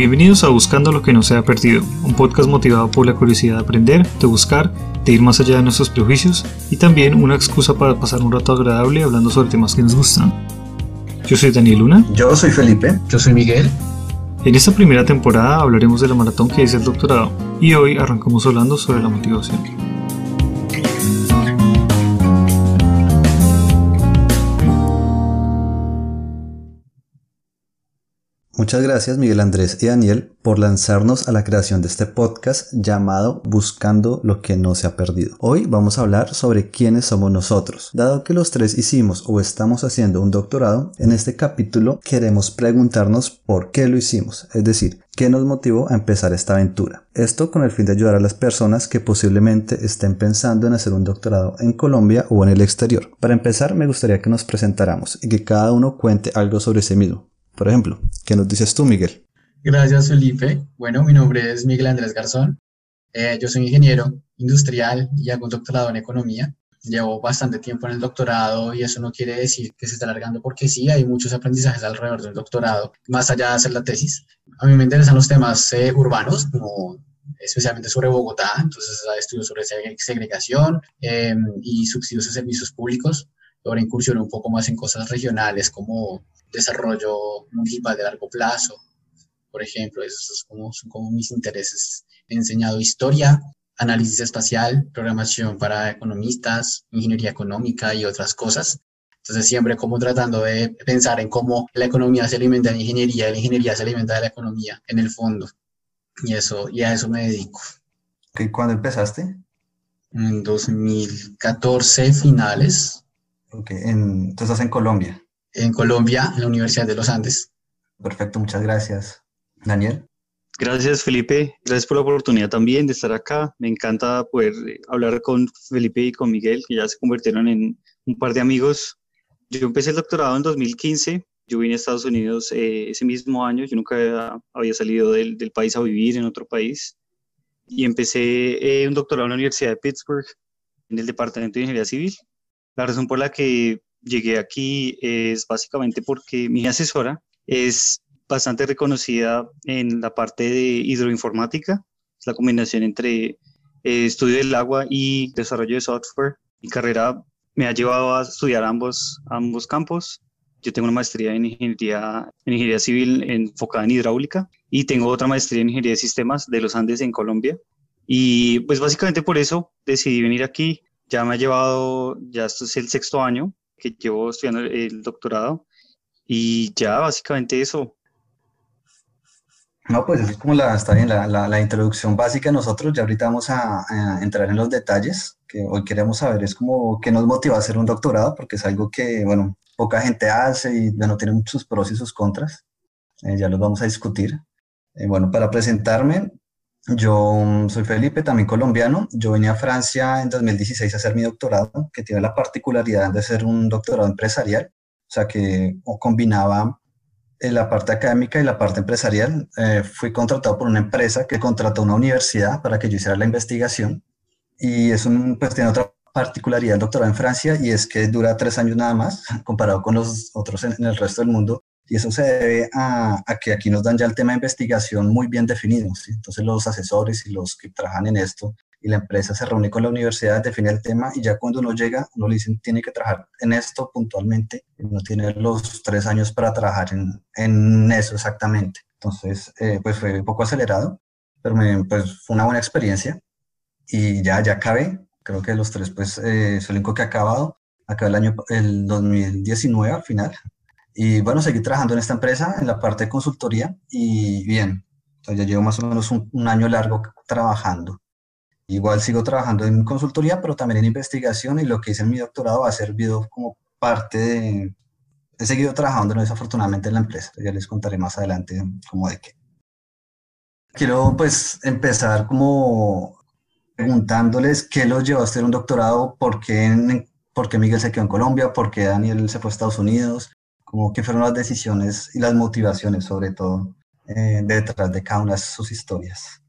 Bienvenidos a Buscando lo que no se ha perdido, un podcast motivado por la curiosidad de aprender, de buscar, de ir más allá de nuestros prejuicios y también una excusa para pasar un rato agradable hablando sobre temas que nos gustan. Yo soy Daniel Luna. Yo soy Felipe. Yo soy Miguel. En esta primera temporada hablaremos de la maratón que es el doctorado y hoy arrancamos hablando sobre la motivación. Muchas gracias Miguel Andrés y Daniel por lanzarnos a la creación de este podcast llamado Buscando lo que no se ha perdido. Hoy vamos a hablar sobre quiénes somos nosotros. Dado que los tres hicimos o estamos haciendo un doctorado, en este capítulo queremos preguntarnos por qué lo hicimos, es decir, qué nos motivó a empezar esta aventura. Esto con el fin de ayudar a las personas que posiblemente estén pensando en hacer un doctorado en Colombia o en el exterior. Para empezar, me gustaría que nos presentáramos y que cada uno cuente algo sobre sí mismo. Por ejemplo, ¿qué nos dices tú, Miguel? Gracias, Felipe. Bueno, mi nombre es Miguel Andrés Garzón. Eh, yo soy ingeniero industrial y hago un doctorado en economía. Llevo bastante tiempo en el doctorado y eso no quiere decir que se está alargando porque sí, hay muchos aprendizajes alrededor del doctorado, más allá de hacer la tesis. A mí me interesan los temas eh, urbanos, como especialmente sobre Bogotá, entonces estudio sobre segregación eh, y subsidios a servicios públicos. Ahora incursiono un poco más en cosas regionales como desarrollo municipal de largo plazo, por ejemplo, esos como, son como mis intereses. He enseñado historia, análisis espacial, programación para economistas, ingeniería económica y otras cosas. Entonces siempre como tratando de pensar en cómo la economía se alimenta de la ingeniería y la ingeniería se alimenta de la economía en el fondo. Y, eso, y a eso me dedico. ¿Cuándo empezaste? En 2014 finales. Ok, en, tú estás en Colombia en Colombia, en la Universidad de los Andes. Perfecto, muchas gracias. Daniel. Gracias Felipe, gracias por la oportunidad también de estar acá. Me encanta poder eh, hablar con Felipe y con Miguel, que ya se convirtieron en un par de amigos. Yo empecé el doctorado en 2015, yo vine a Estados Unidos eh, ese mismo año, yo nunca había, salido del, país a vivir en otro país y empecé eh, un doctorado en la Universidad de Pittsburgh en el Departamento de Ingeniería Civil. La razón por la que llegué aquí es básicamente porque mi asesora es bastante reconocida en la parte de hidroinformática, es la combinación entre eh, estudio del agua y desarrollo de software. Mi carrera me ha llevado a estudiar ambos, ambos campos. Yo tengo una maestría en ingeniería, en ingeniería civil enfocada en hidráulica y tengo otra maestría en ingeniería de sistemas de los Andes en Colombia. Y pues básicamente por eso decidí venir aquí. Ya me ha llevado, ya esto es el sexto año que llevo estudiando el doctorado y ya básicamente eso. No, pues es como la, está bien, la, la, introducción básica. Nosotros ya ahorita vamos a, entrar en los detalles que hoy queremos saber. Es como qué nos motiva a hacer un doctorado, porque es algo que, bueno, poca gente hace y, bueno, tiene muchos pros y sus contras. Eh, ya los vamos a discutir. Eh, bueno, para presentarme, yo mm, soy Felipe, también colombiano. Yo venía a Francia en 2016 a hacer mi doctorado, que tiene la particularidad de ser un doctorado empresarial, o sea que combinaba eh, la parte académica y la parte empresarial. Eh, fui contratado por una empresa que contrató una universidad para que yo hiciera la investigación y es un, pues tiene otra particularidad el doctorado en Francia y es que dura tres años nada más comparado con los otros en el resto del mundo y eso se debe a, que aquí nos dan ya el tema de investigación muy bien definido. Entonces los asesores y los que trabajan en esto y la empresa se reúne con la universidad, define el tema y ya cuando uno llega, uno le dicen tiene que trabajar en esto puntualmente. no tiene los tres años para trabajar en, en eso exactamente. Entonces, eh, pues fue un poco acelerado, pero me, pues fue una buena experiencia y ya, ya acabé. Creo que los tres, pues, eh, es el único que ha acabado. Acabé el año, el 2019 al final, y bueno, seguí trabajando en esta empresa en la parte de consultoría y bien, ya llevo más o menos un, año largo trabajando. Igual sigo trabajando en consultoría, pero también en investigación y lo que hice en mi doctorado ha servido como parte de... He seguido trabajando desafortunadamente en la empresa, ya les contaré más adelante cómo de qué. Quiero pues empezar como preguntándoles qué los llevó a hacer un doctorado, por qué, por qué Miguel se quedó en Colombia, por qué Daniel se fue a Estados Unidos, como qué fueron las decisiones y las motivaciones sobre todo eh, detrás de cada una de sus historias.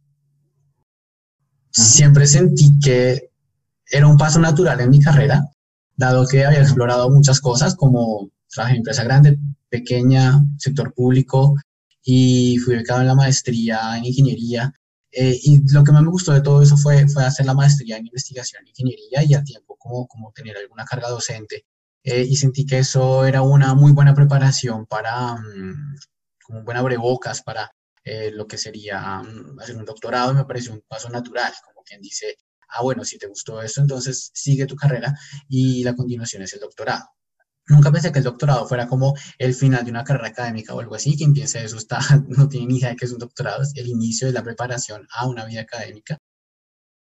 Siempre sentí que era un paso natural en mi carrera, dado que había explorado muchas cosas como trabajo en empresa grande, pequeña, sector público, y fui becado en la maestría en ingeniería. Eh, y lo que más me gustó de todo eso fue, fue hacer la maestría en investigación en ingeniería y a tiempo como, como tener alguna carga docente. Eh, y sentí que eso era una muy buena preparación para, um, como un buen abrebocas para eh, lo que sería mm, hacer un doctorado. Y me pareció un paso natural, como quien dice, ah, bueno, si te gustó esto, entonces sigue tu carrera y la continuación es el doctorado. Nunca pensé que el doctorado fuera como el final de una carrera académica o algo así. Quien piense eso está, no tiene ni idea de qué es un doctorado, es el inicio de la preparación a una vida académica.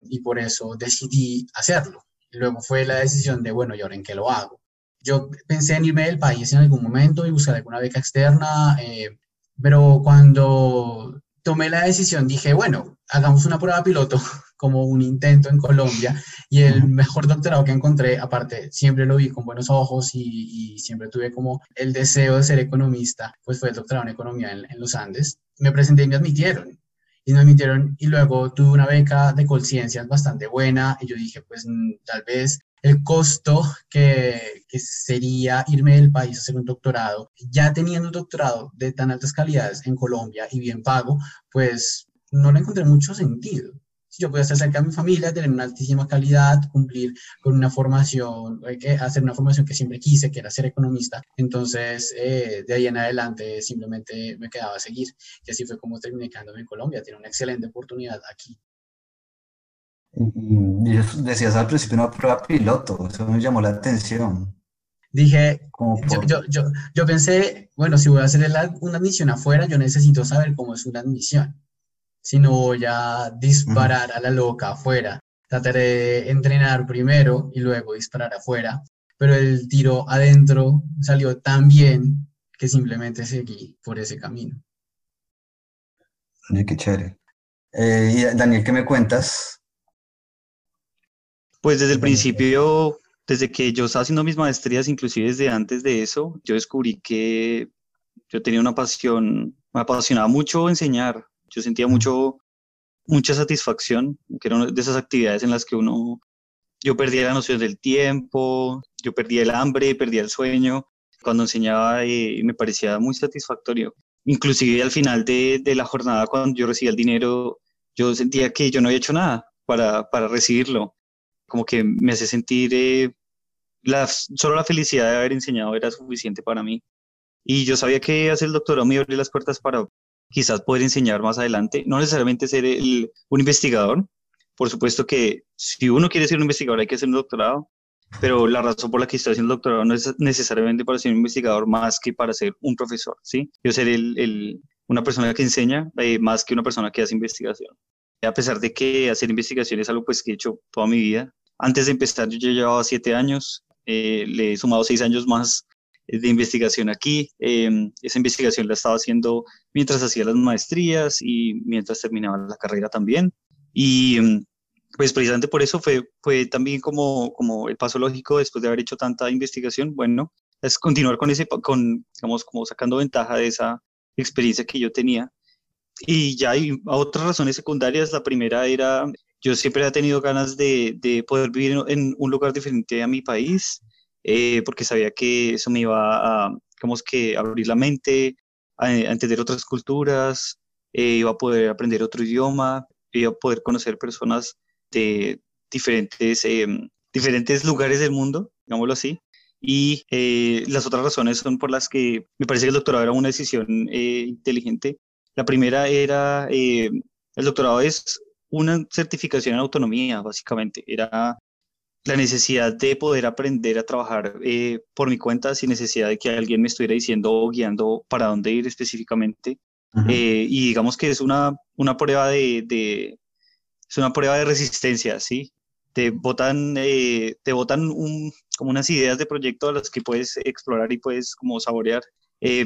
Y por eso decidí hacerlo. luego fue la decisión de, bueno, ¿y ahora en qué lo hago? Yo pensé en irme del país en algún momento y buscar alguna beca externa, eh, pero cuando tomé la decisión dije, bueno, hagamos una prueba piloto como un intento en Colombia y el mejor doctorado que encontré, aparte, siempre lo vi con buenos ojos y, siempre tuve como el deseo de ser economista, pues fue el doctorado en economía en, en los Andes. Me presenté y me admitieron y me admitieron y luego tuve una beca de conciencias bastante buena y yo dije, pues mm, tal vez el costo que, que, sería irme del país a hacer un doctorado, ya teniendo un doctorado de tan altas calidades en Colombia y bien pago, pues no le encontré mucho sentido. Si yo podía estar cerca de mi familia, tener una altísima calidad, cumplir con una formación, hacer una formación que siempre quise, que era ser economista, entonces eh, de ahí en adelante simplemente me quedaba seguir. Y así fue como terminé quedándome en Colombia. Tiene una excelente oportunidad aquí. Y decías al principio una prueba piloto, eso me llamó la atención. Dije, yo, yo, yo, pensé, bueno, si voy a hacer una admisión afuera, yo necesito saber cómo es una admisión. Si no voy a disparar a la loca afuera, trataré de entrenar primero y luego disparar afuera. Pero el tiro adentro salió tan bien que simplemente seguí por ese camino. qué chévere. Eh, y Daniel, ¿qué me cuentas? Pues desde el principio, desde que yo estaba haciendo mis maestrías, inclusive desde antes de eso, yo descubrí que yo tenía una pasión, me apasionaba mucho enseñar. Yo sentía mucho, mucha satisfacción, que era una de esas actividades en las que uno, yo perdía la noción del tiempo, yo perdía el hambre, perdía el sueño. Cuando enseñaba eh, me parecía muy satisfactorio. Inclusive al final de, de, la jornada, cuando yo recibía el dinero, yo sentía que yo no había hecho nada para, para recibirlo como que me hace sentir, eh, la, solo la felicidad de haber enseñado era suficiente para mí. Y yo sabía que hacer el doctorado me abría las puertas para quizás poder enseñar más adelante, no necesariamente ser el, un investigador. Por supuesto que si uno quiere ser un investigador hay que hacer un doctorado, pero la razón por la que estoy haciendo el doctorado no es necesariamente para ser un investigador más que para ser un profesor, ¿sí? Yo ser el, el, una persona que enseña eh, más que una persona que hace investigación. A pesar de que hacer investigación es algo pues que he hecho toda mi vida, antes de empezar, yo llevaba siete años, eh, le he sumado seis años más de investigación aquí. Em, esa investigación la estaba haciendo mientras hacía las maestrías y mientras terminaba la carrera también. Y em, pues precisamente por eso fue, fue también como, como el paso lógico después de haber hecho tanta investigación, bueno, es continuar con ese, con, digamos, como sacando ventaja de esa experiencia que yo tenía. Y ya hay otras razones secundarias. La primera era yo siempre he tenido ganas de, de poder vivir en un lugar diferente a mi país, eh, porque sabía que eso me iba a, que, abrir la mente, a, entender otras culturas, eh, iba a poder aprender otro idioma, iba a poder conocer personas de diferentes, em, diferentes lugares del mundo, digámoslo así. Y eh, las otras razones son por las que me parece que el doctorado era una decisión inteligente. La primera era, el doctorado es una certificación en autonomía, básicamente. Era la necesidad de poder aprender a trabajar eh, por mi cuenta sin necesidad de que alguien me estuviera diciendo o guiando para dónde ir específicamente. Eh, y digamos que es una, una prueba de, de, es una prueba de resistencia, ¿sí? Te botan, eh, te botan un, como unas ideas de proyecto a las que puedes explorar y puedes como saborear,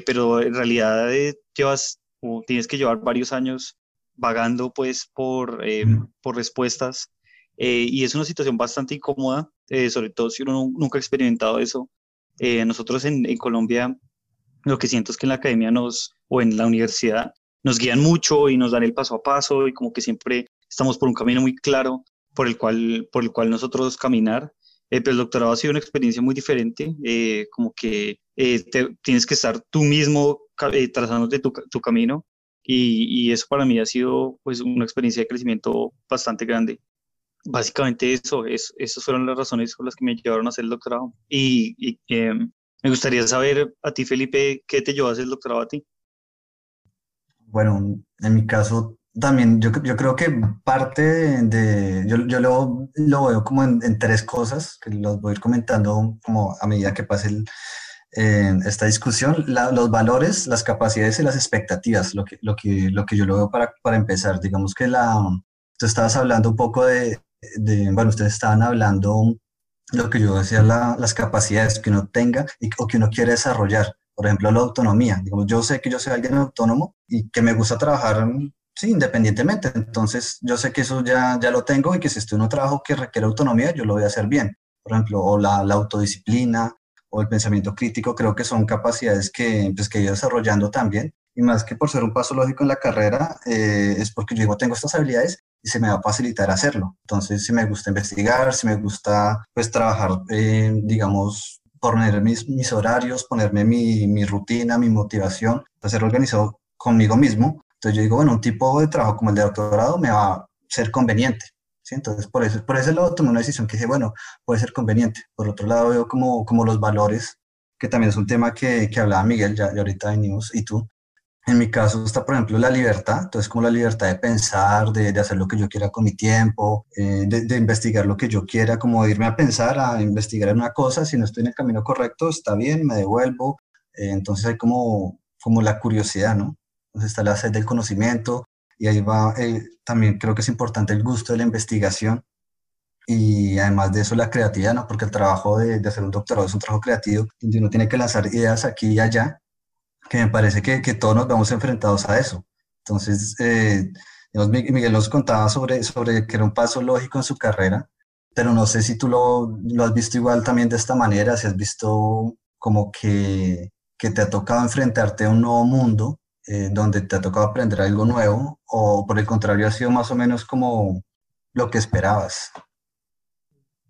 pero en realidad llevas, o tienes que llevar varios años vagando pues por, eh, por respuestas eh, y es una situación bastante incómoda, eh, sobre todo si uno nunca ha experimentado eso. nosotros en, en, Colombia lo que siento es que en la academia nos, o en la universidad nos guían mucho y nos dan el paso a paso y como que siempre estamos por un camino muy claro por el cual, por el cual nosotros caminar. pero el doctorado ha sido una experiencia muy diferente, como que tienes que estar tú mismo trazándote tu, tu camino y, eso para mí ha sido pues una experiencia de crecimiento bastante grande. Básicamente eso, es, esas fueron las razones por las que me llevaron a hacer el doctorado. Y, y em, me gustaría saber a ti, Felipe, ¿qué te llevó a hacer el doctorado a ti? Bueno, en mi caso también yo, yo creo que parte de, yo, yo lo, lo, veo como en, tres cosas, que los voy a ir comentando como a medida que pase el, esta discusión, los valores, las capacidades y las expectativas, lo que, lo que, lo que yo lo veo para, para empezar. Digamos que la, tú estabas hablando un poco de, de bueno, ustedes estaban hablando lo que yo decía, las capacidades que uno tenga y, o que uno quiere desarrollar. Por ejemplo, la autonomía. Digamos, yo sé que yo soy alguien autónomo y que me gusta trabajar sí, independientemente. Entonces, yo sé que eso ya, ya lo tengo y que si estoy en un trabajo que requiere autonomía, yo lo voy a hacer bien. Por ejemplo, o la, la autodisciplina, o el pensamiento crítico, creo que son capacidades que, pues, que he ido desarrollando también. Y más que por ser un paso lógico en la carrera, eh, es porque yo digo, tengo estas habilidades y se me va a facilitar hacerlo. Entonces, si me gusta investigar, si me gusta pues trabajar, eh, digamos, poner mis, mis horarios, ponerme mi, rutina, mi motivación, ser organizado conmigo mismo. Entonces yo digo, bueno, un tipo de trabajo como el de doctorado me va a ser conveniente. Entonces, por eso, por ese lado tomé una decisión que dije, bueno, puede ser conveniente. Por otro lado, veo como, como los valores, que también es un tema que, que hablaba Miguel, ya, ya ahorita venimos, y tú. En mi caso está, por ejemplo, la libertad, entonces como la libertad de pensar, de, de hacer lo que yo quiera con mi tiempo, eh, de, de, investigar lo que yo quiera, como irme a pensar, a investigar una cosa, si no estoy en el camino correcto, está bien, me devuelvo. Eh, entonces hay como, como la curiosidad, ¿no? Entonces está la sed del conocimiento, y ahí va, eh, también creo que es importante el gusto de la investigación y además de eso la creatividad, ¿no? Porque el trabajo de, de hacer un doctorado es un trabajo creativo, donde uno tiene que lanzar ideas aquí y allá, que me parece que, que todos nos vemos enfrentados a eso. Entonces, eh, Miguel nos contaba sobre, sobre que era un paso lógico en su carrera, pero no sé si tú lo, lo has visto igual también de esta manera, si has visto como que, que te ha tocado enfrentarte a un nuevo mundo eh, donde te ha tocado aprender algo nuevo o por el contrario ha sido más o menos como lo que esperabas?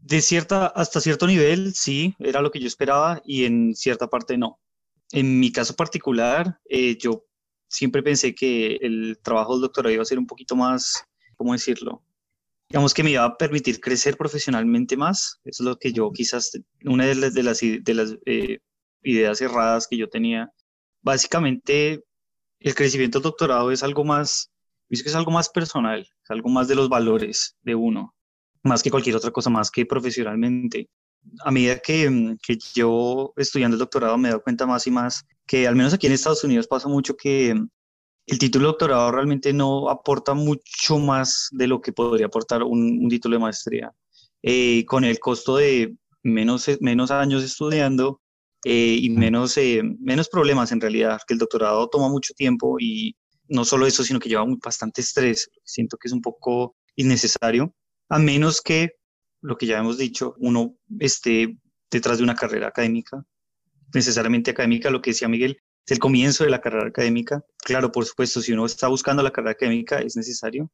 De cierta, hasta cierto nivel, sí, era lo que yo esperaba y en cierta parte no. En mi caso particular, eh, yo siempre pensé que el trabajo del doctorado iba a ser un poquito más, ¿cómo decirlo? Digamos que me iba a permitir crecer profesionalmente más. Eso es lo que yo quizás, una de las, de las, de las eh, ideas erradas que yo tenía. Básicamente, el crecimiento del doctorado es algo más, es que es algo más personal, es algo más de los valores de uno, más que cualquier otra cosa, más que profesionalmente. A medida que, que yo estudiando el doctorado me he dado cuenta más y más que al menos aquí en Estados Unidos pasa mucho que el título de doctorado realmente no aporta mucho más de lo que podría aportar un, título de maestría. Eh, con el costo de menos, menos años estudiando, eh, y menos, eh, menos problemas en realidad, que el doctorado toma mucho tiempo y no solo eso, sino que lleva bastante estrés. Siento que es un poco innecesario, a menos que, lo que ya hemos dicho, uno esté detrás de una carrera académica, necesariamente académica, lo que decía Miguel, es el comienzo de la carrera académica. Claro, por supuesto, si uno está buscando la carrera académica es necesario,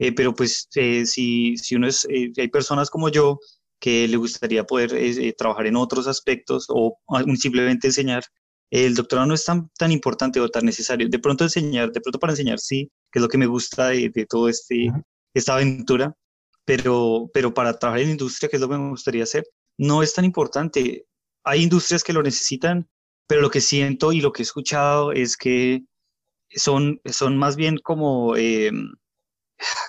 eh, pero pues si, si uno es, hay personas como yo que le gustaría poder eh, trabajar en otros aspectos o simplemente enseñar. El doctorado no es tan, tan importante o tan necesario. De pronto enseñar, de pronto para enseñar sí, que es lo que me gusta de, de todo este, esta aventura, pero, pero para trabajar en industria, que es lo que me gustaría hacer, no es tan importante. Hay industrias que lo necesitan, pero lo que siento y lo que he escuchado es que son, son más bien como, eh,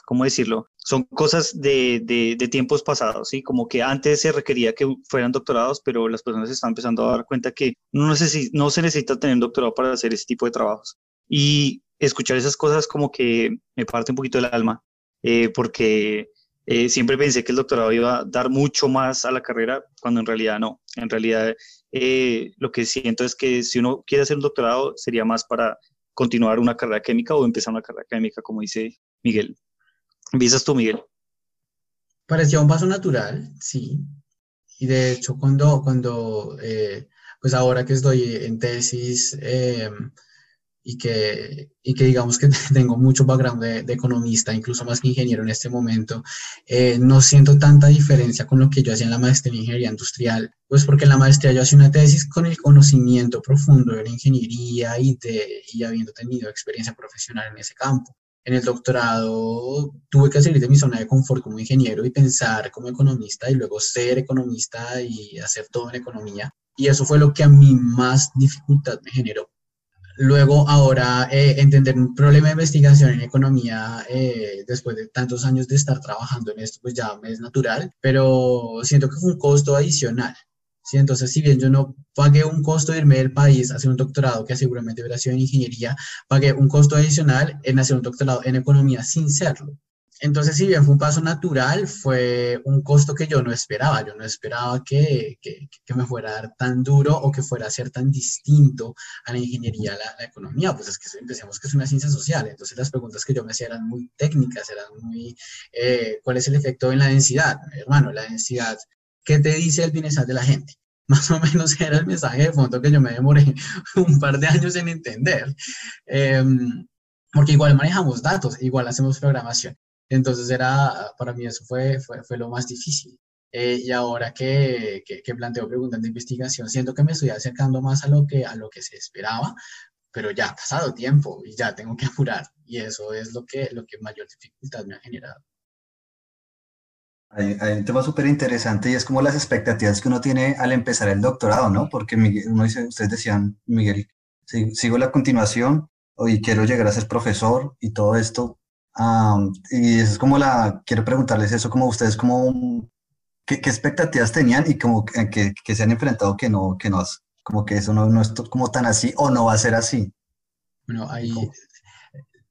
¿cómo decirlo? Son cosas de, de, tiempos pasados, ¿sí? Como que antes se requería que fueran doctorados, pero las personas están empezando a dar cuenta que no, no se necesita tener un doctorado para hacer ese tipo de trabajos. Y escuchar esas cosas como que me parte un poquito el alma, eh, porque eh, siempre pensé que el doctorado iba a dar mucho más a la carrera, cuando en realidad no. En realidad eh, lo que siento es que si uno quiere hacer un doctorado sería más para continuar una carrera académica o empezar una carrera académica, como dice Miguel. ¿Visas tú, Miguel? Parecía un paso natural, sí. Y de hecho, cuando, cuando eh, pues ahora que estoy en tesis, em, y que, y que digamos que tengo mucho background de, economista, incluso más que ingeniero en este momento, eh, no siento tanta diferencia con lo que yo hacía en la maestría en ingeniería industrial, pues porque en la maestría yo hacía una tesis con el conocimiento profundo de la ingeniería y, de, y habiendo tenido experiencia profesional en ese campo. En el doctorado tuve que salir de mi zona de confort como ingeniero y pensar como economista y luego ser economista y hacer todo en economía. Y eso fue lo que a mí más dificultad me generó Luego, ahora, eh, entender un problema de investigación en economía eh, después de tantos años de estar trabajando en esto, pues ya me es natural, pero siento que fue un costo adicional. ¿Sí? Entonces, si bien yo no pagué un costo de irme del país a hacer un doctorado, que seguramente hubiera sido en ingeniería, pagué un costo adicional en hacer un doctorado en economía sin serlo. Entonces, si bien fue un paso natural, fue un costo que yo no esperaba. Yo no esperaba que, que, me fuera a dar tan duro o que fuera a ser tan distinto a la ingeniería, la, la economía. Pues es que empecemos que es una ciencia social. Entonces, las preguntas que yo me hacía eran muy técnicas, eran muy, eh, ¿cuál es el efecto en la densidad? Hermano, la densidad, ¿qué te dice el bienestar de la gente? Más o menos era el mensaje de fondo que yo me demoré un par de años en entender. Eh, porque igual manejamos datos, igual hacemos programación. Entonces era, para mí eso fue, fue, fue lo más difícil. Eh, y ahora que, que, que, planteo preguntas de investigación, siento que me estoy acercando más a lo que, a lo que se esperaba, pero ya ha pasado tiempo y ya tengo que apurar. Y eso es lo que, lo que mayor dificultad me ha generado. Hay, hay un tema súper interesante y es como las expectativas que uno tiene al empezar el doctorado, ¿no? Porque Miguel, uno dice, ustedes decían, Miguel, sigo la continuación y quiero llegar a ser profesor y todo esto, y es como la, quiero preguntarles eso, como ustedes, como, ¿qué, expectativas tenían y como que, que, se han enfrentado que no, que no, como que eso no, no es como tan así o no va a ser así? Bueno, ahí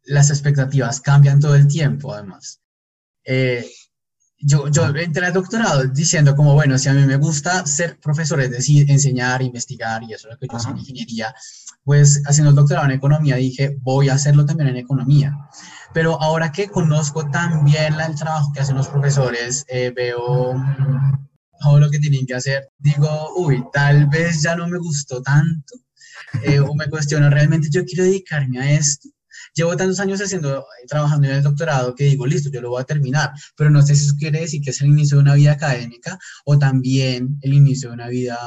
las expectativas cambian todo el tiempo, además. Eh, yo, yo entré al doctorado diciendo como, bueno, si a mí me gusta ser profesor, es decir, enseñar, investigar, y eso es lo que yo soy en ingeniería, pues haciendo el doctorado en economía dije, voy a hacerlo también en economía. Pero ahora que conozco también el trabajo que hacen los profesores, eh, veo todo lo que tienen que hacer, digo, uy, tal vez ya no me gustó tanto, eh, o me cuestiono, realmente yo quiero dedicarme a esto llevo tantos años haciendo, trabajando en el doctorado que digo, listo, yo lo voy a terminar, pero no sé si eso quiere decir que es el inicio de una vida académica o también el inicio de una vida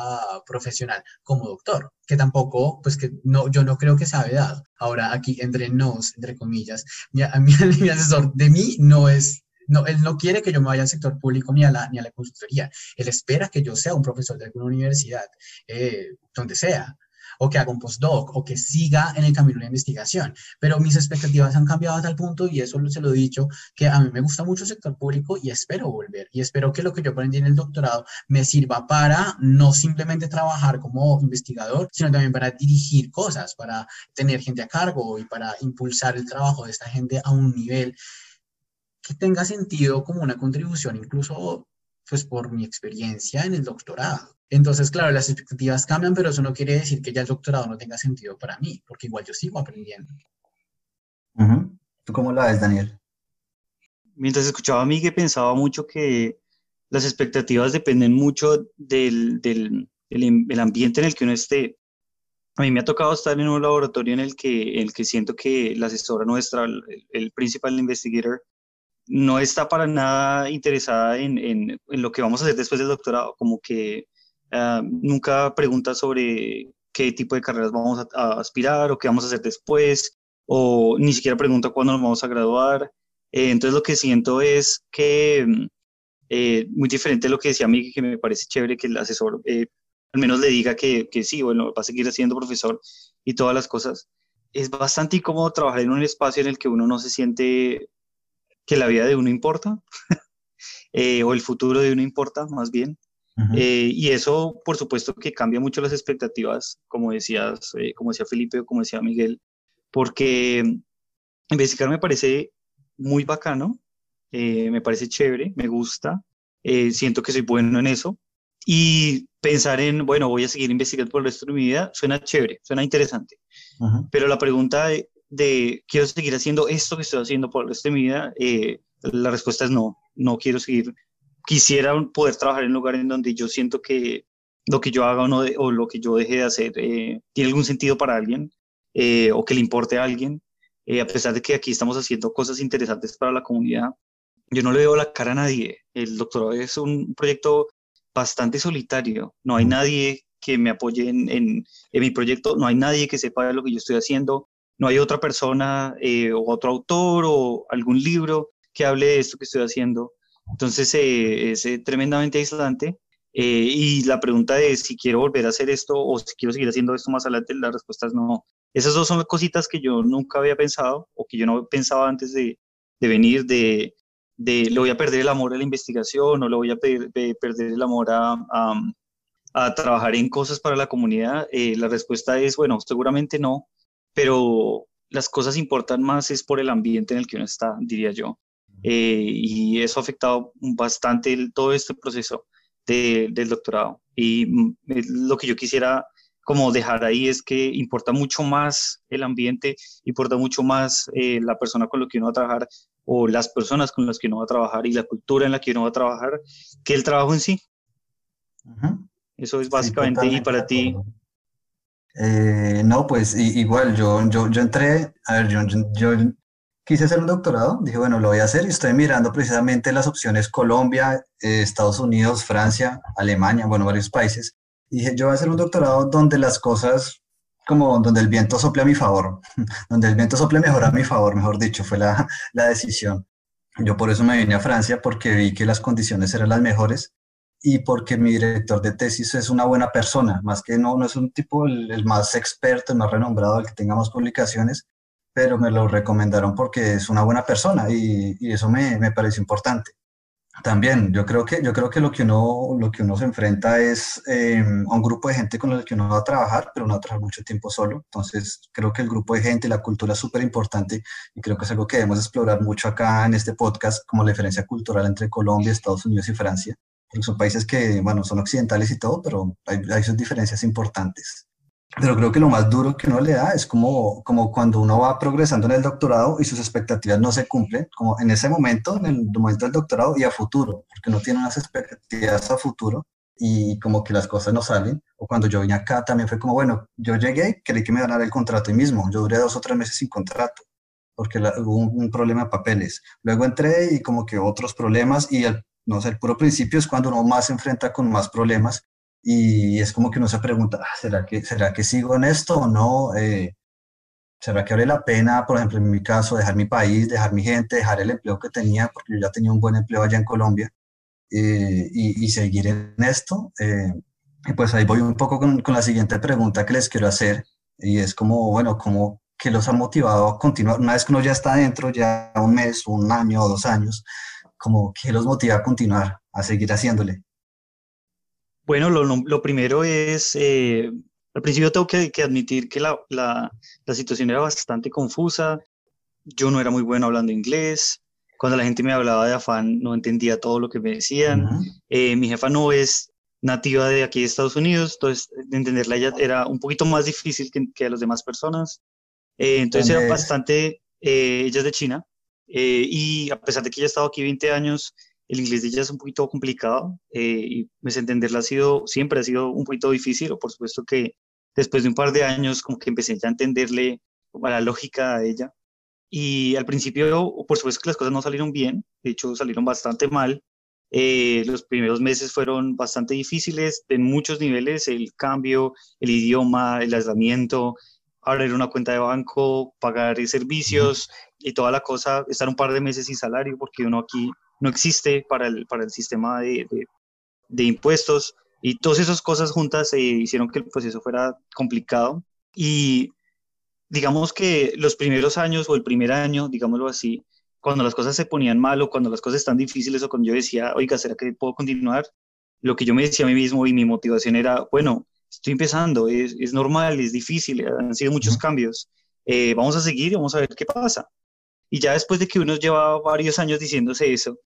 profesional como doctor, que tampoco, pues que no, yo no creo que sea vedado. Ahora, aquí entre nos, entre comillas, mi, mi, asesor de mí no es no, él no quiere que yo me vaya al sector público ni a la, ni a la consultoría. Él espera que yo sea un profesor de alguna universidad, eh, donde sea o que haga un postdoc, o que siga en el camino de la investigación. Pero mis expectativas han cambiado a tal punto, y eso se lo he dicho, que a mí me gusta mucho el sector público y espero volver. Y espero que lo que yo aprendí en el doctorado me sirva para no simplemente trabajar como investigador, sino también para dirigir cosas, para tener gente a cargo y para impulsar el trabajo de esta gente a un nivel que tenga sentido como una contribución, incluso pues por mi experiencia en el doctorado. Entonces, claro, las expectativas cambian, pero eso no quiere decir que ya el doctorado no tenga sentido para mí, porque igual yo sigo aprendiendo. ¿Tú cómo la ves, Daniel? Mientras escuchaba a mí, que pensaba mucho que las expectativas dependen mucho del, del el, ambiente en el que uno esté. A mí me ha tocado estar en un laboratorio en el que, el que siento que la asesora nuestra, el, el principal investigator, no está para nada interesada en, en, lo que vamos a hacer después del doctorado, como que Ah, nunca pregunta sobre qué tipo de carreras vamos a, aspirar o qué vamos a hacer después, o ni siquiera pregunta cuándo nos vamos a graduar. Eh, entonces lo que siento es que, mm, eh, muy diferente de lo que decía Miguel, que me parece chévere que el asesor eh, al menos le diga que, que, sí, bueno, va a seguir siendo profesor y todas las cosas. Es bastante incómodo trabajar en un espacio en el que uno no se siente que la vida de uno importa, o el futuro de uno importa, más bien. Eh, y eso, por supuesto, que cambia mucho las expectativas, como decías, eh, como decía Felipe o como decía Miguel, porque investigar me parece muy bacano, eh, me parece chévere, me gusta, siento que soy bueno en eso. Y pensar en, bueno, voy a seguir investigando por el resto de mi vida, suena chévere, suena interesante. Pero la pregunta de, de, ¿quiero seguir haciendo esto que estoy haciendo por el resto de mi vida? la respuesta es no, no quiero seguir quisiera poder trabajar en un lugar en donde yo siento que lo que yo haga o, no o lo que yo deje de hacer eh, tiene algún sentido para alguien. eh, o que le importe a alguien, a pesar de que aquí estamos haciendo cosas interesantes para la comunidad, yo no le veo la cara a nadie. El doctorado es un proyecto bastante solitario. No hay nadie que me apoye en, en, mi proyecto, no hay nadie que sepa lo que yo estoy haciendo, no hay otra persona eh, o otro autor o algún libro que hable de esto que estoy haciendo. Entonces eh, es eh, tremendamente aislante. y la pregunta de si quiero volver a hacer esto o si quiero seguir haciendo esto más adelante, la respuesta es no. Esas dos son cositas que yo nunca había pensado o que yo no pensaba antes de, venir, de, de le voy a perder el amor a la investigación o le voy a perder el amor a, a, trabajar en cosas para la comunidad? La respuesta es, bueno, seguramente no, pero las cosas importan más es por el ambiente en el que uno está, diría yo. Eh, y eso ha afectado bastante todo este proceso del doctorado. Y mm, lo que yo quisiera como dejar ahí es que importa mucho más el ambiente, importa mucho más eh, la persona con la que uno va a trabajar o las personas con las que uno va a trabajar y la cultura en la que uno va a trabajar que el trabajo en sí. Eso es básicamente, y para ti. Eh, no, pues igual, yo, yo, yo entré, a ver, yo, yo, quise hacer un doctorado, dije, bueno, lo voy a hacer y estoy mirando precisamente las opciones Colombia, eh, Estados Unidos, Francia, Alemania, bueno, varios países. dije, yo voy a hacer un doctorado donde las cosas como donde el viento sople a mi favor, donde el viento sople mejor a mi favor, mejor dicho, fue la, la decisión. Yo por eso me vine a Francia, porque vi que las condiciones eran las mejores y porque mi director de tesis es una buena persona, más que no, no es un tipo el, más experto, el más renombrado, el que tenga más publicaciones, pero me lo recomendaron porque es una buena persona y, y eso me, me parece importante. También, yo creo que, yo creo que lo que uno, lo que uno se enfrenta es eh, a un grupo de gente con el que uno va a trabajar, pero no va a trabajar mucho tiempo solo. Entonces, creo que el grupo de gente la cultura es súper importante y creo que es algo que debemos explorar mucho acá en este podcast, como la diferencia cultural entre Colombia, Estados Unidos y Francia, son países que, bueno, son occidentales y todo, pero hay, hay sus diferencias importantes. Pero creo que lo más duro que uno le da es como, como cuando uno va progresando en el doctorado y sus expectativas no se cumplen, como en ese momento, en el momento del doctorado y a futuro, porque uno tiene unas expectativas a futuro y como que las cosas no salen. O cuando yo vine acá también fue como, bueno, yo llegué, creí que me iban a dar el contrato y mismo, yo duré dos o tres meses sin contrato porque hubo un, problema de papeles. Luego entré y como que otros problemas y el, no sé, el puro principio es cuando uno más se enfrenta con más problemas y es como que uno se pregunta, ah, ¿será que, ¿será que sigo en esto o no? Eh, ¿Será que vale la pena, por ejemplo, en mi caso, dejar mi país, dejar mi gente, dejar el empleo que tenía, porque yo ya tenía un buen empleo allá en Colombia, eh, y, seguir en esto? Eh, y pues ahí voy un poco con, con, la siguiente pregunta que les quiero hacer, y es como, bueno, ¿cómo, ¿qué los ha motivado a continuar? Una vez que uno ya está dentro, ya un mes, un año o dos años, como, ¿qué los motiva a continuar, a seguir haciéndole? Bueno, lo, primero es, eh, al principio tengo que, admitir que la, la, la, situación era bastante confusa. Yo no era muy bueno hablando inglés. Cuando la gente me hablaba de afán, no entendía todo lo que me decían. Eh, mi jefa no es nativa de aquí de Estados Unidos, entonces entenderla ella era un poquito más difícil que, que a las demás personas. Eh, entonces era bastante, ella es de China, y a pesar de que ella ha estado aquí 20 años, el inglés de ella es un poquito complicado eh, y pues entenderla ha sido, siempre ha sido un poquito difícil, o por supuesto que después de un par de años como que empecé ya a entenderle a la lógica de ella. Y al principio, por supuesto que las cosas no salieron bien, de hecho salieron bastante mal. Eh, los primeros meses fueron bastante difíciles en muchos niveles, el cambio, el idioma, el aislamiento, abrir una cuenta de banco, pagar servicios y toda la cosa, estar un par de meses sin salario porque uno aquí no existe para el, para el sistema de, de, impuestos y todas esas cosas juntas hicieron que el proceso fuera complicado y digamos que los primeros años o el primer año, digámoslo así, cuando las cosas se ponían mal o cuando las cosas están difíciles o cuando yo decía, oiga, ¿será que puedo continuar? Lo que yo me decía a mí mismo y mi motivación era, bueno, estoy empezando, es, es normal, es difícil, han sido muchos cambios, eh, vamos a seguir y vamos a ver qué pasa. Y ya después de que uno lleva varios años diciéndose eso,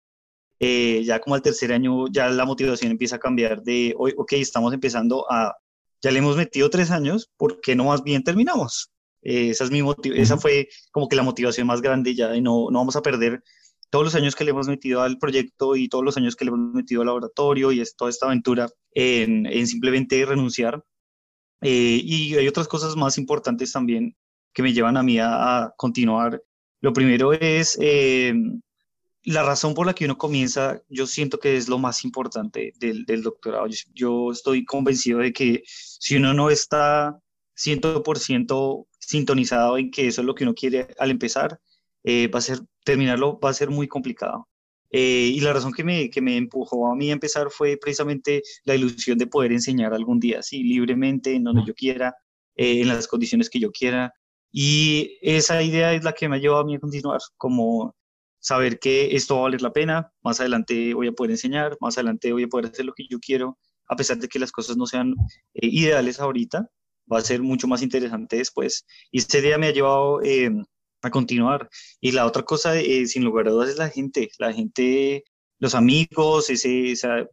eh, ya como al tercer año ya la motivación empieza a cambiar de, ok, estamos empezando a, ya le hemos metido tres años, ¿por qué no más bien terminamos? Eh, esa, es mi esa fue como que la motivación más grande ya, y no, no vamos a perder todos los años que le hemos metido al proyecto y todos los años que le hemos metido al laboratorio y es, toda esta aventura en, en simplemente renunciar. Eh, y hay otras cosas más importantes también que me llevan a mí a, continuar. Lo primero es eh, la razón por la que uno comienza, yo siento que es lo más importante del, del doctorado. Yo, estoy convencido de que si uno no está 100% sintonizado en que eso es lo que uno quiere al empezar, eh, va a ser, terminarlo va a ser muy complicado. Eh, y la razón que me, que me empujó a mí a empezar fue precisamente la ilusión de poder enseñar algún día, así libremente, en donde yo quiera, eh, en las condiciones que yo quiera. Y esa idea es la que me ha llevado a mí a continuar, como saber que esto va a valer la pena, más adelante voy a poder enseñar, más adelante voy a poder hacer lo que yo quiero, a pesar de que las cosas no sean eh, ideales ahorita, va a ser mucho más interesante después. Y esta idea me ha llevado eh, a continuar. Y la otra cosa, eh, sin lugar a dudas, es la gente, la gente, los amigos, esa,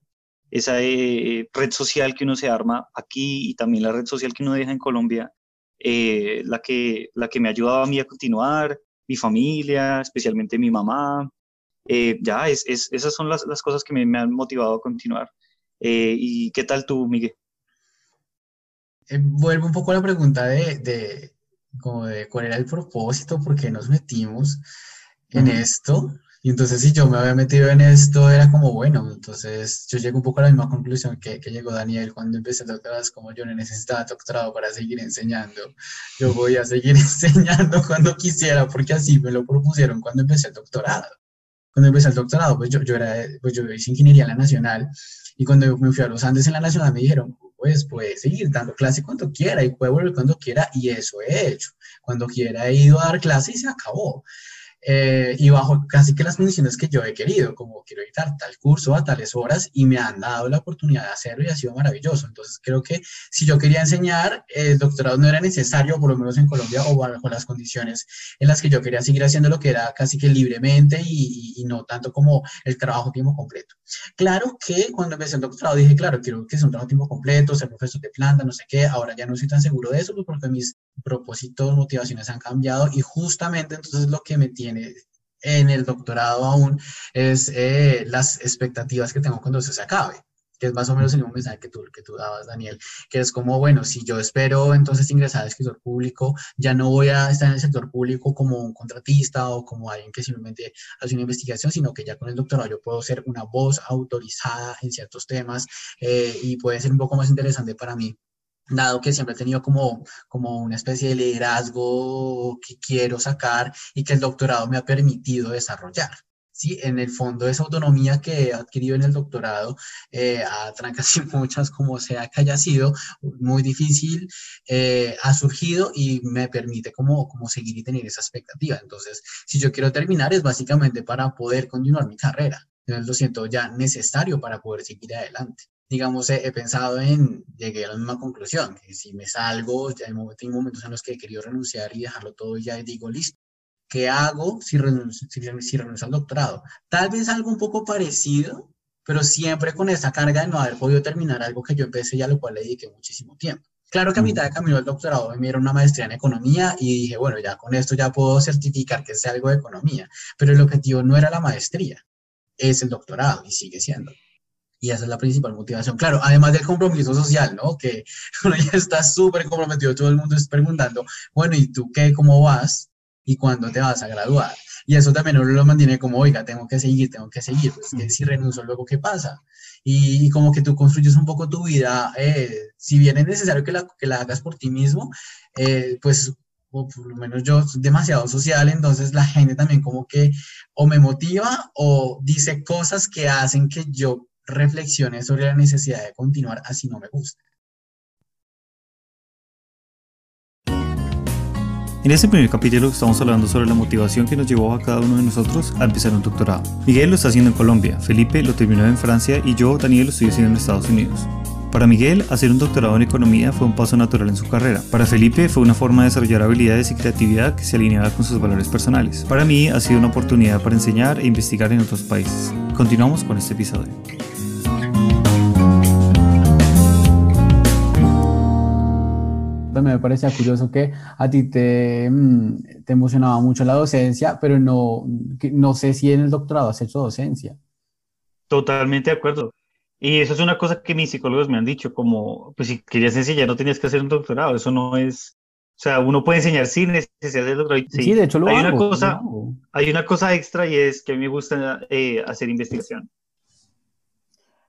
esa red social que uno se arma aquí y también la red social que uno deja en Colombia, la, que, la que me ha ayudado a mí a continuar, mi familia, especialmente mi mamá. Eh, ya, es, esas son las, cosas que me, han motivado a continuar. Eh, ¿Y qué tal tú, Miguel? Eh, vuelvo un poco a la pregunta de, de, como de cuál era el propósito, por qué nos metimos en esto. Y entonces si yo me había metido en esto, era como, bueno, entonces yo llego un poco a la misma conclusión que, que llegó Daniel cuando empecé el doctorado, es como yo no necesitaba doctorado para seguir enseñando, yo voy a seguir enseñando cuando quisiera, porque así me lo propusieron cuando empecé el doctorado. Cuando empecé el doctorado, pues yo, yo, era, pues yo hice ingeniería en la nacional y cuando me fui a los Andes en la nacional me dijeron, pues puede seguir dando clase cuando quiera y puede volver cuando quiera y eso he hecho. Cuando quiera he ido a dar clase y se acabó. Eh, y bajo casi que las condiciones que yo he querido, como quiero editar tal curso a tales horas y me han dado la oportunidad de hacerlo y ha sido maravilloso. Entonces creo que si yo quería enseñar, el doctorado no era necesario, por lo menos en Colombia, o bajo las condiciones en las que yo quería seguir haciendo lo que era casi que libremente y, y no tanto como el trabajo tiempo completo. Claro que cuando empecé el doctorado dije, claro, quiero que sea un trabajo tiempo completo, ser profesor de planta, no sé qué, ahora ya no estoy tan seguro de eso, pues porque mis propósitos, motivaciones han cambiado y justamente entonces lo que me tiene en el doctorado aún es eh, las expectativas que tengo cuando eso se acabe que es más o menos el mismo mensaje que tú, que tú dabas, Daniel, que es como, bueno, si yo espero entonces ingresar al sector público, ya no voy a estar en el sector público como un contratista o como alguien que simplemente hace una investigación, sino que ya con el doctorado yo puedo ser una voz autorizada en ciertos temas eh, y puede ser un poco más interesante para mí dado que siempre he tenido como, como una especie de liderazgo que quiero sacar y que el doctorado me ha permitido desarrollar. ¿sí? En el fondo, esa autonomía que he adquirido en el doctorado, eh, a trancas y muchas, como sea que haya sido, muy difícil, eh, ha surgido y me permite como, como seguir y tener esa expectativa. Entonces, si yo quiero terminar, es básicamente para poder continuar mi carrera. Entonces, lo siento ya necesario para poder seguir adelante digamos, he, pensado en, llegué a la misma conclusión, que si me salgo, ya hay momentos en los que he querido renunciar y dejarlo todo y ya digo, listo, ¿qué hago si renuncio, si, renuncio al doctorado? Tal vez algo un poco parecido, pero siempre con esa carga de no haber podido terminar algo que yo empecé y a lo cual le dediqué muchísimo tiempo. Claro que a mitad de camino del doctorado me dieron una maestría en economía y dije, bueno, ya con esto ya puedo certificar que sé algo de economía, pero el objetivo no era la maestría, es el doctorado y sigue siendo. Y esa es la principal motivación. Claro, además del compromiso social, ¿no? Que uno ya está súper comprometido, todo el mundo está preguntando, bueno, ¿y tú qué? ¿Cómo vas? ¿Y cuándo te vas a graduar? Y eso también uno lo mantiene como, oiga, tengo que seguir, tengo que seguir. Pues que si renuncio, luego, ¿qué pasa? Y, como que tú construyes un poco tu vida, eh, si bien es necesario que la, que la hagas por ti mismo, eh, pues o por lo menos yo soy demasiado social, entonces la gente también como que o me motiva o dice cosas que hacen que yo reflexiones sobre la necesidad de continuar así no me gusta. En este primer capítulo estamos hablando sobre la motivación que nos llevó a cada uno de nosotros a empezar un doctorado. Miguel lo está haciendo en Colombia, Felipe lo terminó en Francia y yo, Daniel, lo estoy haciendo en Estados Unidos. Para Miguel, hacer un doctorado en economía fue un paso natural en su carrera. Para Felipe, fue una forma de desarrollar habilidades y creatividad que se alineaba con sus valores personales. Para mí, ha sido una oportunidad para enseñar e investigar en otros países. Continuamos con este episodio. Me parecía curioso que a ti te, mm, te emocionaba mucho la docencia, pero no, no sé si en el doctorado has hecho docencia. Totalmente de acuerdo. Y eso es una cosa que mis psicólogos me han dicho, como, pues si querías enseñar no tenías que hacer un doctorado, eso no es, sea, uno puede enseñar sin necesidad de doctorado. Sí, de hecho lo hay hago, Una cosa, lo. Hay una cosa extra y es que a mí me gusta eh, hacer investigación.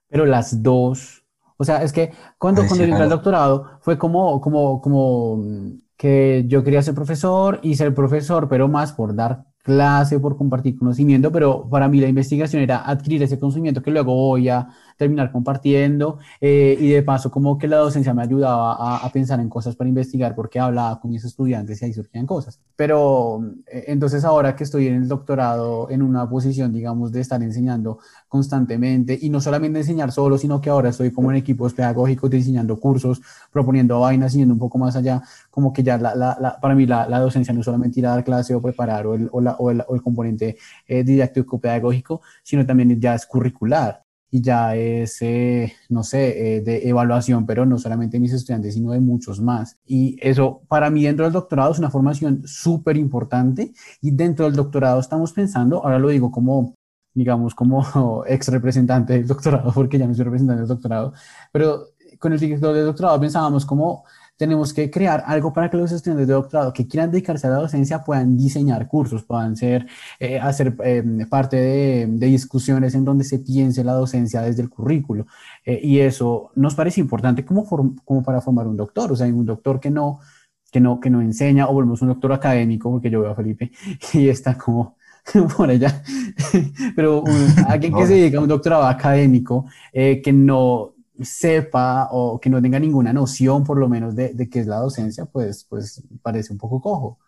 Pero las dos, o sea, es que cuando, Ay, cuando sí, entré al doctorado fue como, como, como mm, que yo quería ser profesor y ser profesor, pero más por dar clase, por compartir conocimiento, pero para mí la investigación era adquirir ese conocimiento que luego voy a terminar compartiendo eh, y de paso como que la docencia me ayudaba a, a pensar en cosas para investigar porque hablaba con mis estudiantes y ahí surgían cosas. Pero eh, entonces ahora que estoy en el doctorado en una posición, digamos, de estar enseñando constantemente y no solamente enseñar solo, sino que ahora estoy como en equipos pedagógicos diseñando cursos, proponiendo vainas, yendo un poco más allá, como que ya la, la, la, para mí la, docencia no solamente ir a dar clase o preparar o el, o o el, o el componente eh, didáctico pedagógico, sino también ya es curricular y ya es, eh, no sé, eh, de evaluación, pero no solamente de mis estudiantes, sino de muchos más. Y eso para mí dentro del doctorado es una formación súper importante y dentro del doctorado estamos pensando, ahora lo digo como digamos, como ex representante del doctorado, porque ya no soy representante del doctorado, pero con el director del doctorado pensábamos como tenemos que crear algo para que los estudiantes de doctorado que quieran dedicarse a la docencia puedan diseñar cursos, puedan ser, eh, hacer eh, parte de, de, discusiones en donde se piense la docencia desde el currículo. Eh, y eso nos parece importante como, como para formar un doctor. O sea, hay un doctor que no, que no, que no enseña, o volvemos un doctor académico, porque yo veo a Felipe y está como por allá, pero un, alguien que se dedica a un doctorado académico eh, que no sepa o que no tenga ninguna noción por lo menos de, de qué es la docencia, pues, pues parece un poco cojo.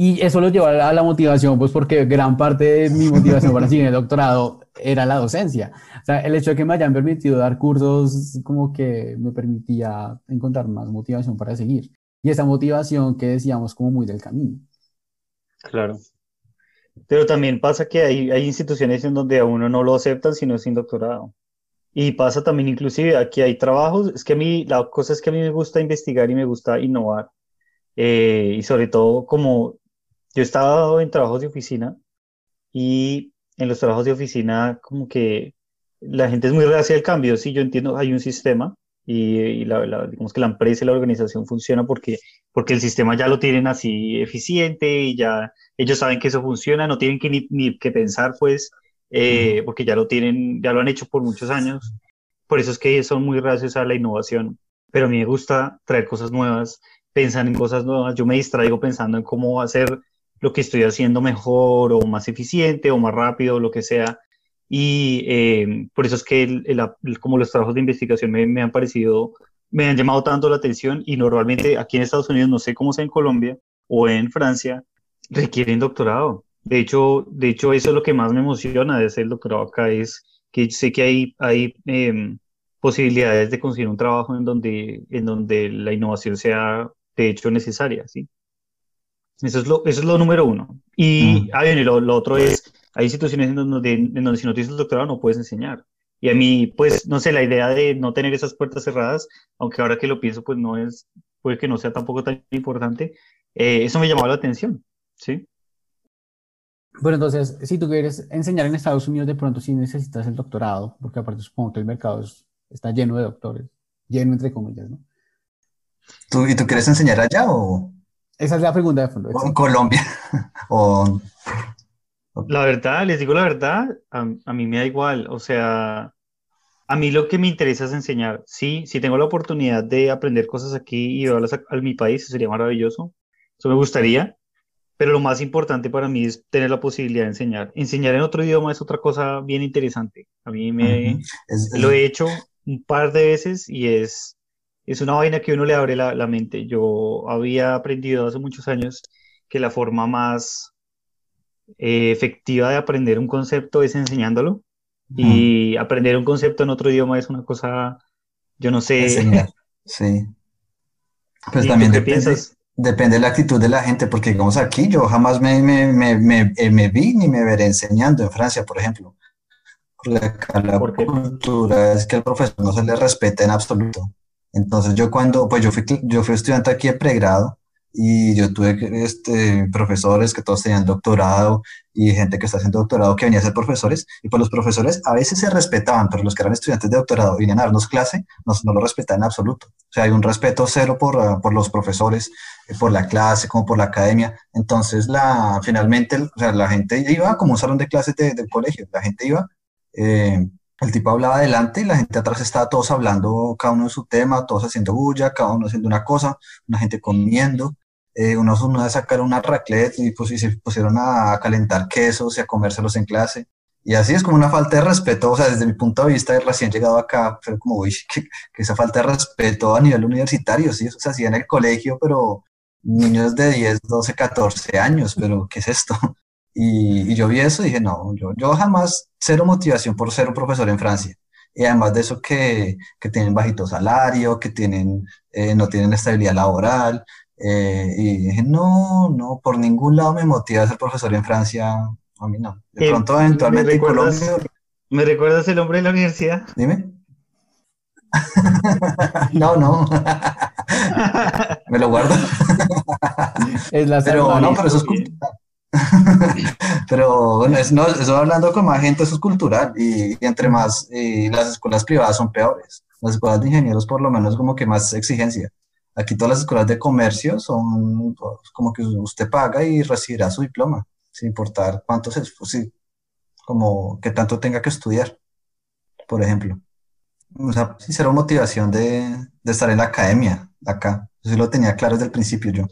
Y eso lo lleva a la motivación, pues porque gran parte de mi motivación para seguir el doctorado era la docencia. O sea, el hecho de que me hayan permitido dar cursos como que me permitía encontrar más motivación para seguir. Y esa motivación que decíamos como muy del camino. Claro. Pero también pasa que hay, hay instituciones en donde a uno no lo aceptan si no es sin doctorado. Y pasa también inclusive, aquí hay trabajos, es que a mí, la cosa es que a mí me gusta investigar y me gusta innovar. Eh, y sobre todo como yo he estado en trabajos de oficina y en los trabajos de oficina como que la gente es muy reacia al cambio, sí, yo entiendo, hay un sistema y, y la, la, digamos que la empresa y la organización funciona porque, porque el sistema ya lo tienen así eficiente y ya ellos saben que eso funciona, no tienen que ni, ni que pensar pues, eh, porque ya lo tienen, ya lo han hecho por muchos años, por eso es que son muy reacios a la innovación, pero a mí me gusta traer cosas nuevas, pensar en cosas nuevas, yo me distraigo pensando en cómo hacer lo que estoy haciendo mejor o más eficiente o más rápido, lo que sea. Y eh, por eso es que el, el, el, como los trabajos de investigación me, me, han parecido, me han llamado tanto la atención y normalmente aquí en Estados Unidos, no sé cómo sea en Colombia o en Francia, requieren doctorado. De hecho, de hecho eso es lo que más me emociona de hacer el doctorado acá, es que sé que hay, hay eh, posibilidades de conseguir un trabajo en donde, en donde la innovación sea de hecho necesaria, ¿sí? Eso es lo, eso es lo número uno. Y, mm. ah, bien, y lo, lo, otro es, hay instituciones en donde, en donde si no tienes el doctorado no puedes enseñar. Y a mí, pues, no sé, la idea de no tener esas puertas cerradas, aunque ahora que lo pienso, pues no es, puede que no sea tampoco tan importante, eh, eso me llamó la atención, ¿sí? Bueno, entonces, si tú quieres enseñar en Estados Unidos, de pronto sí necesitas el doctorado, porque aparte supongo que el mercado es, está lleno de doctores, lleno entre comillas, ¿no? ¿Tú, ¿Y tú quieres enseñar allá o...? Esa es la pregunta de fondo. ¿O en Colombia? o... La verdad, les digo la verdad, a, a, mí me da igual, o sea, a mí lo que me interesa es enseñar. Sí, si tengo la oportunidad de aprender cosas aquí y llevarlas a, a mi país, sería maravilloso, eso me gustaría, pero lo más importante para mí es tener la posibilidad de enseñar. Enseñar en otro idioma es otra cosa bien interesante. A mí me uh -huh. es, lo he hecho un par de veces y es, es una vaina que uno le abre la, la mente. Yo había aprendido hace muchos años que la forma más eh, efectiva de aprender un concepto es enseñándolo. Uh -huh. Y aprender un concepto en otro idioma es una cosa, yo no sé. Enseñar, sí. Pues también depende, piensas? Depende de la actitud de la gente, porque digamos aquí yo jamás me, me, me, me, eh, me vi ni me veré enseñando en Francia, por ejemplo. Porque acá la ¿Por cultura es que al profesor no se le respeta en absoluto. Entonces yo cuando, pues yo fui, yo fui estudiante aquí de pregrado y yo tuve este, profesores que todos tenían doctorado y gente que está haciendo doctorado que venía a ser profesores, y pues los profesores a veces se respetaban, pero los que eran estudiantes de doctorado y venían a darnos clase, no, no lo respetaban en absoluto. O sea, hay un respeto cero por, ah, por los profesores, eh, por la clase, como por la academia. Entonces, la, finalmente, o sea, la gente iba como un salón de clases del colegio, la gente iba... Eh, el tipo hablaba adelante y la gente atrás estaba todos hablando, cada uno de su tema, todos haciendo bulla, cada uno haciendo una cosa, una gente comiendo. Eh, unos, unos sacaron una raclette y, pues, y se pusieron a calentar quesos y a comérselos en clase. Y así es como una falta de respeto, o sea, desde mi punto de vista, recién llegado acá, pero como, uy, que, esa falta de respeto a nivel universitario, sí, eso se hacía en el colegio, pero niños de 10, 12, 14 años, pero ¿qué es esto? Y, yo vi eso y dije, no, yo, yo jamás, cero motivación por ser un profesor en Francia. Y además de eso que, que tienen bajito salario, que tienen, eh, no tienen estabilidad laboral. Eh, y dije, no, no, por ningún lado me motiva a ser profesor en Francia. A mí no. De Eh, pronto, eventualmente ¿me en recuerdas- Colombia. ¿Me recuerdas el nombre de la universidad? Dime. No, no. Me lo guardo. Es la Pero no, pero eso es cultural. Pero bueno, es, no, eso hablando con más gente, eso es cultural. Y, y entre más, y las escuelas privadas son peores. Las escuelas de ingenieros, por lo menos, como que más exigencia. Aquí todas las escuelas de comercio son pues, como que usted paga y recibirá su diploma, sin importar cuánto se, pues, sí, como que tanto tenga que estudiar, por ejemplo. O sea, sí, cero motivación de, de estar en la academia acá. Eso sí lo tenía claro desde el principio yo.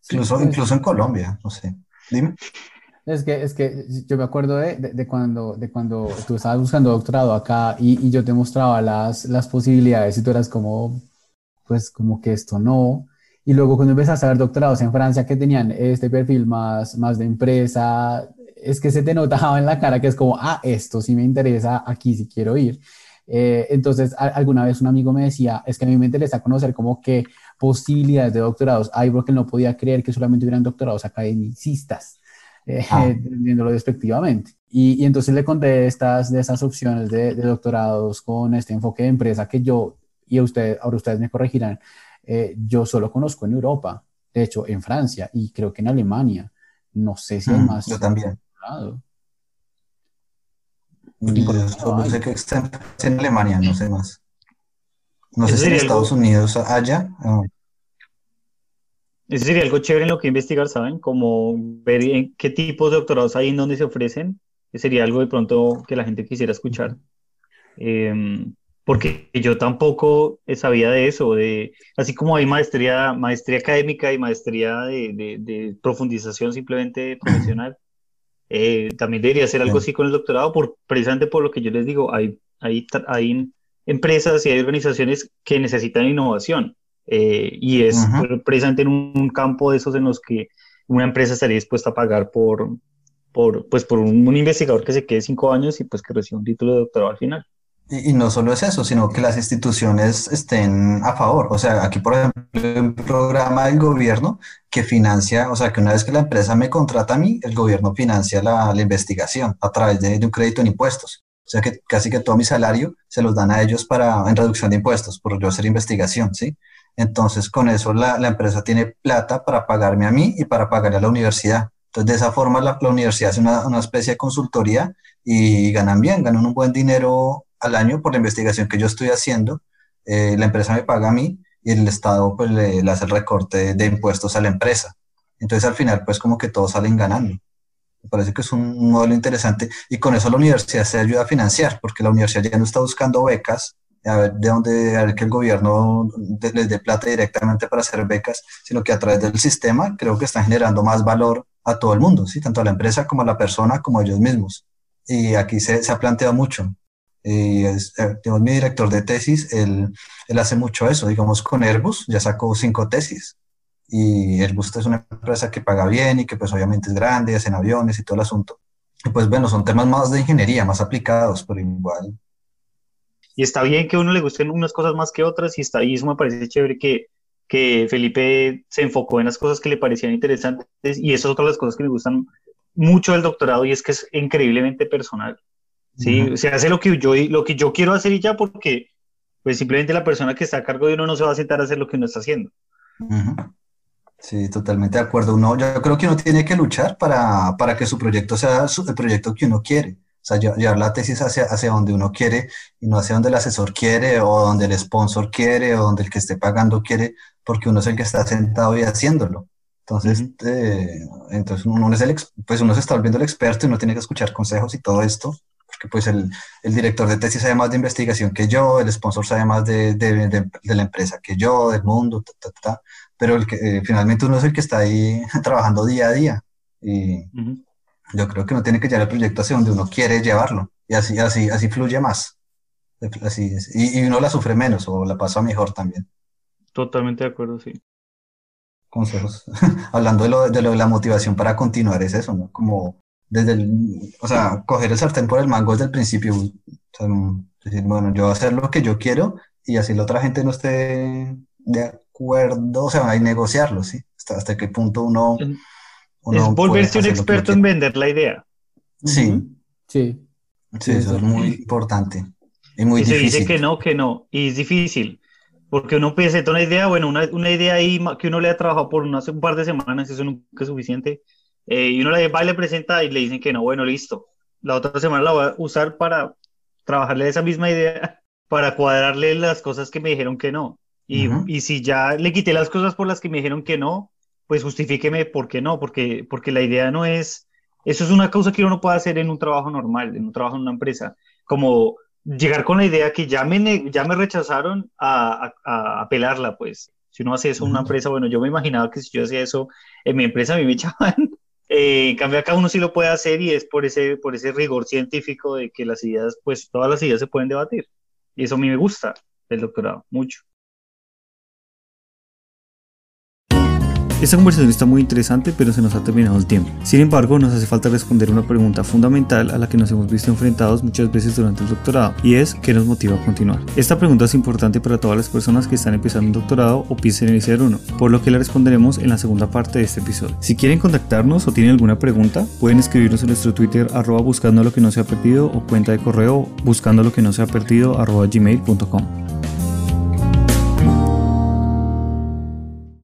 Sí, Incluso, pues, incluso en Colombia, no sé. Es que, es que yo me acuerdo de, de, cuando, de cuando tú estabas buscando doctorado acá y, y yo te mostraba las, las posibilidades y tú eras como, pues como que esto no. Y luego cuando empezaste a ver doctorados en Francia que tenían este perfil más, más de empresa, es que se te notaba en la cara que es como, ah, esto sí me interesa, aquí sí quiero ir. Eh, entonces, alguna vez un amigo me decía, es que a mí me interesa conocer como qué posibilidades de doctorados hay, porque no podía creer que solamente hubieran doctorados academicistas, eh, Ah. viéndolo despectivamente. Y, y entonces le conté estas, de esas opciones de, de doctorados con este enfoque de empresa que yo, y a usted, ahora ustedes me corregirán, eh, yo solo conozco en Europa, de hecho en Francia y creo que en Alemania. No sé si hay Mm, más. yo también. doctorado. Yo solo sé que está en Alemania, no sé más. No sé si en algo- Estados Unidos haya. ah, Eso sería algo chévere en lo que investigar, ¿saben? Como ver en qué tipos de doctorados hay en donde se ofrecen. Sería algo de pronto que la gente quisiera escuchar. Em, porque yo tampoco sabía de eso, de, así como hay maestría, maestría académica y maestría de, de- de profundización simplemente profesional, eh, también debería ser algo Sí. así con el doctorado, por, precisamente por lo que yo les digo, hay, hay, hay empresas y hay organizaciones que necesitan innovación, eh, y es Ujú. precisamente en un, un campo de esos en los que una empresa estaría dispuesta a pagar por, por, pues, por un, un investigador que se quede cinco años y pues que reciba un título de doctorado al final. Y, y no solo es eso, sino que las instituciones estén a favor. O sea, aquí, por ejemplo, hay un programa del gobierno que financia, o sea, que una vez que la empresa me contrata a mí, el gobierno financia la, la investigación a través de, de un crédito en impuestos. O sea, que casi que todo mi salario se los dan a ellos para, en reducción de impuestos, por yo hacer investigación, ¿sí? Entonces, con eso la, la empresa tiene plata para pagarme a mí y para pagarle a la universidad. Entonces, de esa forma, la, la universidad hace una, una especie de consultoría y ganan bien, ganan un buen dinero al año por la investigación que yo estoy haciendo. Eh, la empresa me paga a mí y el Estado pues le, le hace el recorte de, de impuestos a la empresa. Entonces, al final, pues como que todos salen ganando. Me parece que es un modelo interesante y con eso la universidad se ayuda a financiar, porque la universidad ya no está buscando becas, a ver de dónde, a ver que el gobierno de- les dé plata directamente para hacer becas, sino que a través del sistema creo que están generando más valor a todo el mundo, ¿sí? tanto a la empresa como a la persona como a ellos mismos. Y aquí se, se ha planteado mucho. Y es, eh, digamos, mi director de tesis, él, él hace mucho eso, digamos, con Airbus ya sacó cinco tesis y Airbus es una empresa que paga bien y que pues obviamente es grande, hacen aviones y todo el asunto. Y pues bueno, son temas más de ingeniería, más aplicados, pero igual. Y está bien que a uno le gusten unas cosas más que otras, y está y eso me parece chévere que, que Felipe se enfocó en las cosas que le parecían interesantes, y eso es otra de las cosas que me gustan mucho del doctorado, y es que es increíblemente personal. ¿sí? Ujú. Se hace lo que yo, lo que yo quiero hacer y ya, porque pues simplemente la persona que está a cargo de uno no se va a sentar a hacer lo que uno está haciendo. Ujú. Sí, totalmente de acuerdo. Uno, yo creo que uno tiene que luchar para, para que su proyecto sea el proyecto que uno quiere. O sea, llevar la tesis hacia, hacia donde uno quiere y no hacia donde el asesor quiere o donde el sponsor quiere o donde el que esté pagando quiere, porque uno es el que está sentado y haciéndolo. Entonces, eh, entonces uno, es el, pues uno se está volviendo el experto y uno tiene que escuchar consejos y todo esto, porque pues el, el director de tesis sabe más de investigación que yo, el sponsor sabe más de, de, de, la empresa que yo, del mundo, pero el que, eh, finalmente uno es el que está ahí trabajando día a día. Y yo creo que uno tiene que llevar el proyecto hacia donde uno quiere llevarlo y así, así, así fluye más. Así Y, y uno la sufre menos o la pasa mejor también. Totalmente de acuerdo, sí consejos. Hablando de lo, de lo, de la motivación para continuar, es eso, ¿no? Como desde el, o sea, coger el sartén por el mango desde el principio. O sea, decir, bueno, yo voy a hacer lo que yo quiero y así la otra gente no esté de acuerdo, o sea, hay negociarlo, ¿sí? Hasta, hasta qué punto uno... uno es volverse un experto en vender la idea. Sí. Sí. Sí, eso es muy importante. Y muy y difícil. se dice que no, que no. Y es difícil. Porque uno presenta una idea, bueno, una, una, idea ahí que uno le ha trabajado por unas, un par de semanas, eso nunca es suficiente, eh, y uno le va y le presenta y le dicen que no, bueno, listo. La otra semana la voy a usar para trabajarle esa misma idea, para cuadrarle las cosas que me dijeron que no. Y, uh -huh. y si ya le quité las cosas por las que me dijeron que no, pues justifíqueme por qué no, porque, porque la idea no es, eso es una cosa que uno no puede hacer en un trabajo normal, en un trabajo en una empresa, como llegar con la idea que ya me, ya me rechazaron a, a, a pelarla, pues. Si uno hace eso en una empresa, bueno, yo me imaginaba que si yo hacía eso en mi empresa, a mí me echaban. Eh, en cambio, acá uno sí lo puede hacer y es por ese, por ese rigor científico de que las ideas, pues todas las ideas se pueden debatir. Y eso a mí me gusta del doctorado, mucho. Esta conversación está muy interesante, pero se nos ha terminado el tiempo. Sin embargo, nos hace falta responder una pregunta fundamental a la que nos hemos visto enfrentados muchas veces durante el doctorado, y es ¿qué nos motiva a continuar? Esta pregunta es importante para todas las personas que están empezando un doctorado o piensan iniciar uno, por lo que la responderemos en la segunda parte de este episodio. Si quieren contactarnos o tienen alguna pregunta, pueden escribirnos en nuestro Twitter arroba buscando lo que no se ha perdido o cuenta de correo buscando lo que no se ha perdido gmail.com.